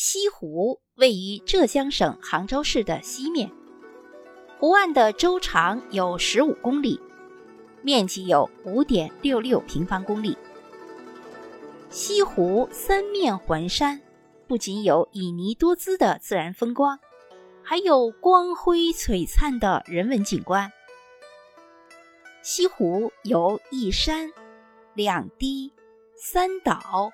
西湖位于浙江省杭州市的西面，湖岸的周长有十五公里，面积有五点六六平方公里。西湖三面环山，不仅有旖旎多姿的自然风光，还有光辉璀璨的人文景观。西湖由一山、两堤、三岛。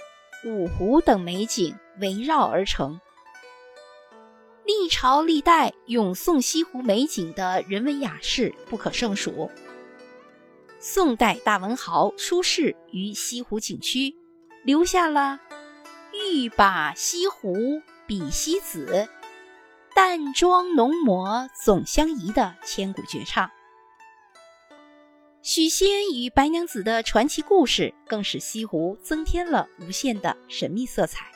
五湖等美景围绕而成，历朝历代咏颂西湖美景的人文雅士不可胜数。宋代大文豪苏轼于西湖景区留下了“欲把西湖比西子，淡妆浓抹总相宜”的千古绝唱。许仙与白娘子的传奇故事，更使西湖增添了无限的神秘色彩。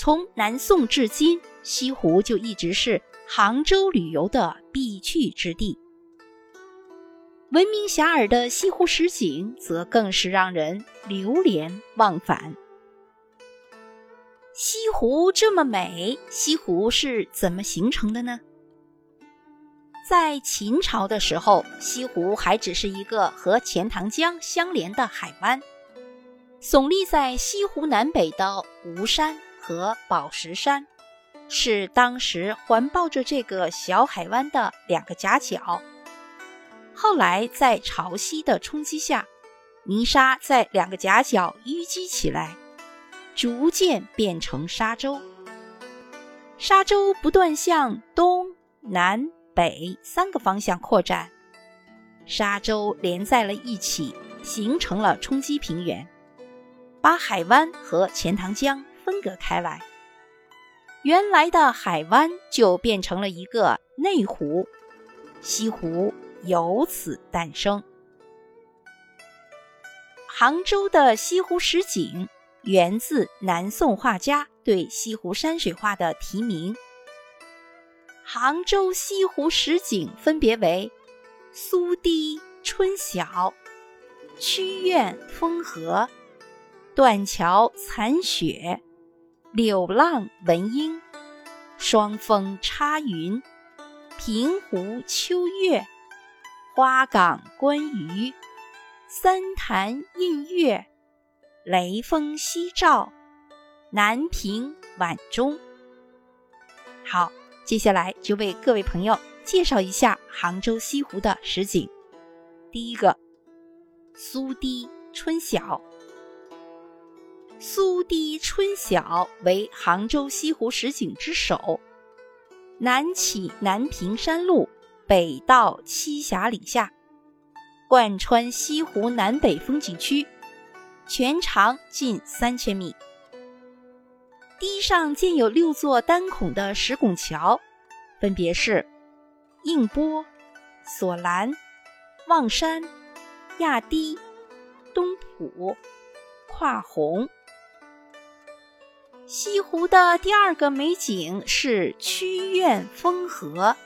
从南宋至今，西湖就一直是杭州旅游的必去之地。闻名遐迩的西湖十景，则更是让人流连忘返。西湖这么美，西湖是怎么形成的呢？在秦朝的时候，西湖还只是一个和钱塘江相连的海湾，耸立在西湖南北的吴山和宝石山，是当时环抱着这个小海湾的两个夹角。后来在潮汐的冲击下，泥沙在两个夹角淤积起来，逐渐变成沙洲。沙洲不断向东南。北三个方向扩展，沙洲连在了一起，形成了冲积平原，把海湾和钱塘江分隔开来。原来的海湾就变成了一个内湖，西湖由此诞生。杭州的西湖十景源自南宋画家对西湖山水画的题名。杭州西湖十景分别为：苏堤春晓、曲院风荷、断桥残雪、柳浪闻莺、双峰插云、平湖秋月、花港观鱼、三潭印月、雷峰夕照、南屏晚钟。好。接下来就为各位朋友介绍一下杭州西湖的实景。第一个，苏堤春晓。苏堤春晓为杭州西湖十景之首，南起南屏山路，北到栖霞岭下，贯穿西湖南北风景区，全长近三千米。堤上建有六座单孔的石拱桥，分别是映波、索兰、望山、亚堤、东浦、跨虹。西湖的第二个美景是曲院风荷。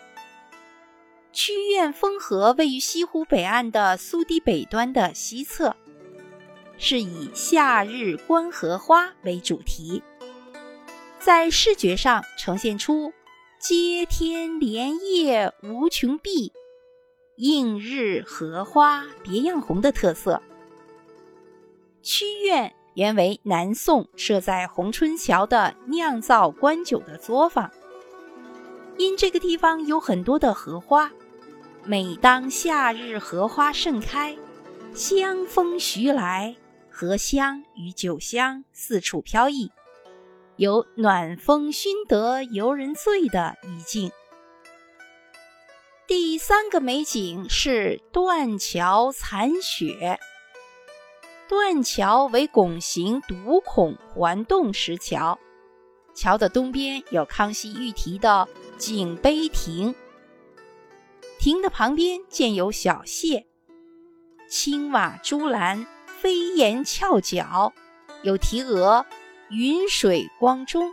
曲院风荷位于西湖北岸的苏堤北端的西侧，是以夏日观荷花为主题。在视觉上呈现出“接天莲叶无穷碧，映日荷花别样红”的特色。曲院原为南宋设在红春桥的酿造官酒的作坊，因这个地方有很多的荷花，每当夏日荷花盛开，香风徐来，荷香与酒香四处飘逸。有暖风熏得游人醉的意境。第三个美景是断桥残雪。断桥为拱形独孔环洞石桥，桥的东边有康熙御题的景碑亭，亭的旁边建有小榭，青瓦朱栏，飞檐翘角，有题额。云水光中，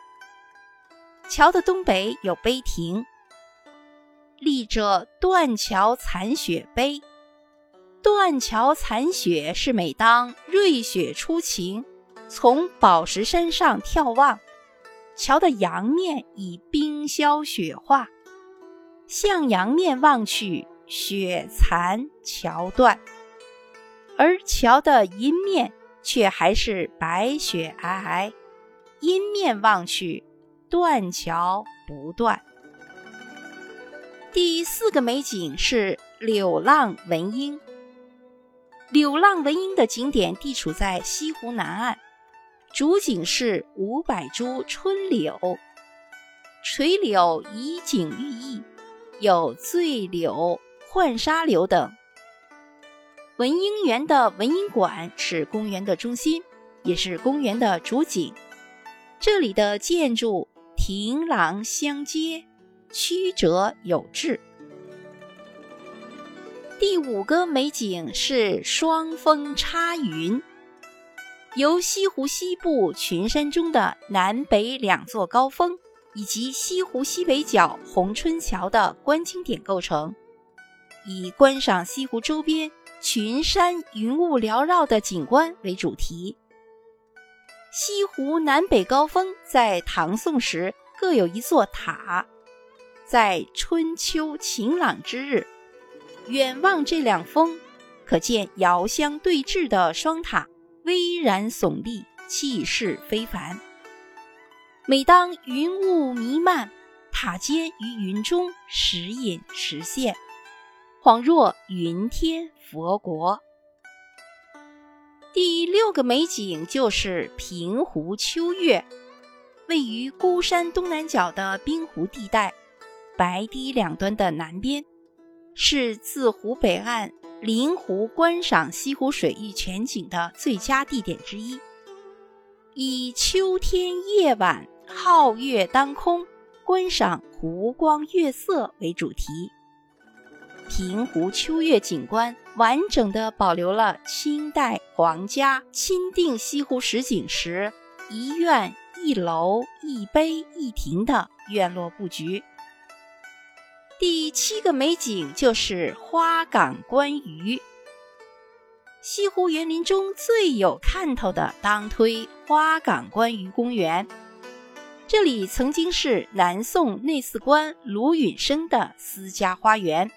桥的东北有碑亭，立着断桥残雪碑。断桥残雪是每当瑞雪初晴，从宝石山上眺望，桥的阳面已冰消雪化，向阳面望去，雪残桥断；而桥的阴面却还是白雪皑皑，阴面望去，断桥不断。第四个美景是柳浪闻莺。柳浪闻莺的景点地处在西湖南岸，主景是五百株春柳，垂柳以景寓意，有醉柳、浣纱柳等。文莺园的文莺馆是公园的中心，也是公园的主景。这里的建筑亭廊相接。曲折有致。第五个美景是双峰插云，由西湖西部群山中的南北两座高峰，以及西湖西北角红春桥的观景点构成，以观赏西湖周边群山云雾缭绕的景观为主题。西湖南北高峰在唐宋时各有一座塔。在春秋晴朗之日，远望这两峰，可见遥相对峙的双塔巍然耸立，气势非凡。每当云雾弥漫，塔尖于云中时隐时现，恍若云天佛国。第六个美景就是平湖秋月，位于孤山东南角的冰湖地带。白堤两端的南边，是自湖北岸临湖观赏西湖水域全景的最佳地点之一。以秋天夜晚皓月当空，观赏湖光月色为主题，平湖秋月景观完整的保留了清代皇家钦定西湖十景时一院一楼一碑一亭的院落布局。第七个美景就是花港观鱼。西湖园林中最有看头的，当推花港观鱼公园。这里曾经是南宋内侍官卢允生的私家花园，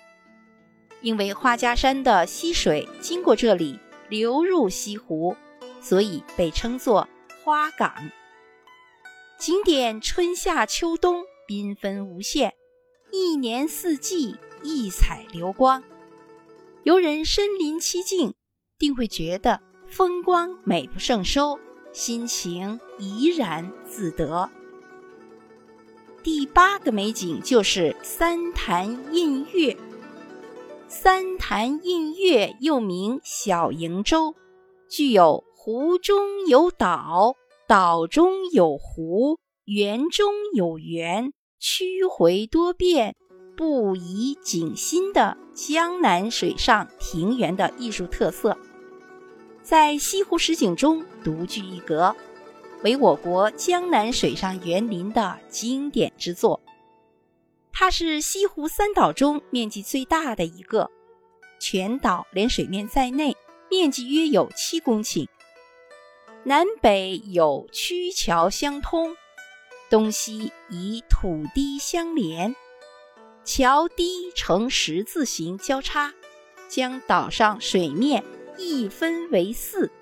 因为花家山的溪水经过这里流入西湖，所以被称作花港。景点春夏秋冬缤纷无限。一年四季异彩流光，游人身临其境，定会觉得风光美不胜收，心情怡然自得。第八个美景就是三潭印月。三潭印月又名小瀛洲，具有湖中有岛，岛中有湖，园中有园。曲回多变、不移景新的江南水上庭园的艺术特色，在西湖十景中独具一格，为我国江南水上园林的经典之作。它是西湖三岛中面积最大的一个，全岛连水面在内，面积约有七公顷，南北有曲桥相通。东西以土堤相连，桥堤呈十字形交叉，将岛上水面一分为四。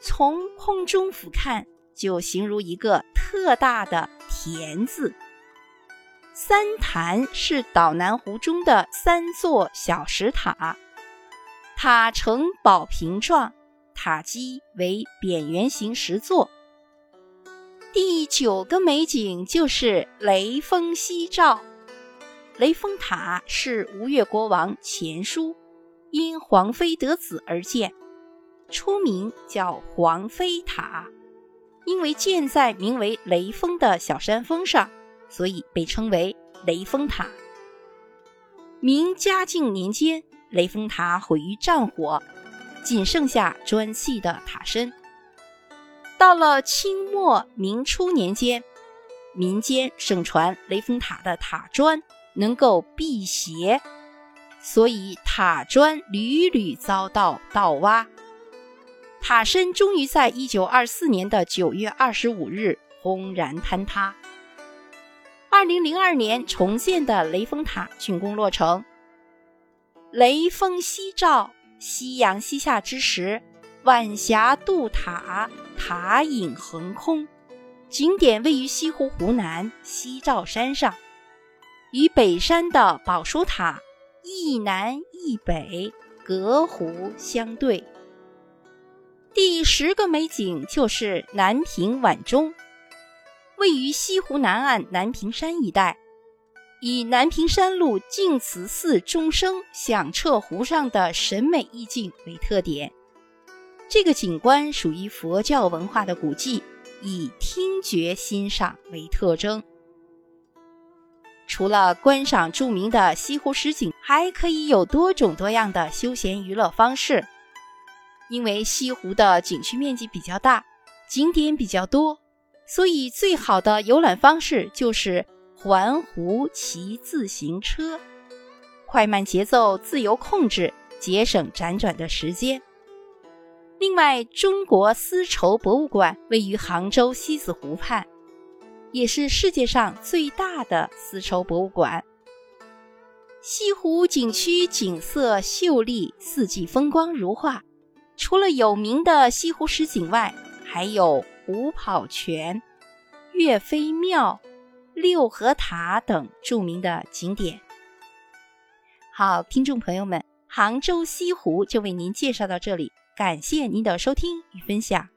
从空中俯瞰，就形如一个特大的田字。三潭是岛南湖中的三座小石塔，塔呈宝瓶状，塔基为扁圆形石座。第九个美景就是雷峰夕照。雷峰塔是吴越国王钱书因皇妃得子而建，出名叫皇妃塔。因为建在名为雷峰的小山峰上，所以被称为雷峰塔。明嘉靖年间，雷峰塔毁于战火，仅剩下砖砌的塔身。到了清末明初年间，民间盛传雷峰塔的塔砖能够辟邪，所以塔砖屡屡遭到盗挖。塔身终于在一九二四年的九月二十五日轰然坍塌。二零零二年重建的雷峰塔竣工落成，雷峰夕照，夕阳西下之时，晚霞渡塔，塔影横空。景点位于西湖湖南西照山上，与北山的宝书塔一南一北，隔湖相对。第十个美景就是南屏晚钟。位于西湖南岸南屏山一带，以南屏山路净慈寺钟声响彻湖上的审美意境为特点。这个景观属于佛教文化的古迹，以听觉欣赏为特征。除了观赏著名的西湖十景，还可以有多种多样的休闲娱乐方式。因为西湖的景区面积比较大，景点比较多。所以，最好的游览方式就是环湖骑自行车，快慢节奏自由控制，节省辗转的时间。另外，中国丝绸博物馆位于杭州西子湖畔，也是世界上最大的丝绸博物馆。西湖景区景色秀丽，四季风光如画。除了有名的西湖十景外，还有。虎跑泉、岳飞庙、六合塔等著名的景点。好，听众朋友们，杭州西湖就为您介绍到这里，感谢您的收听与分享。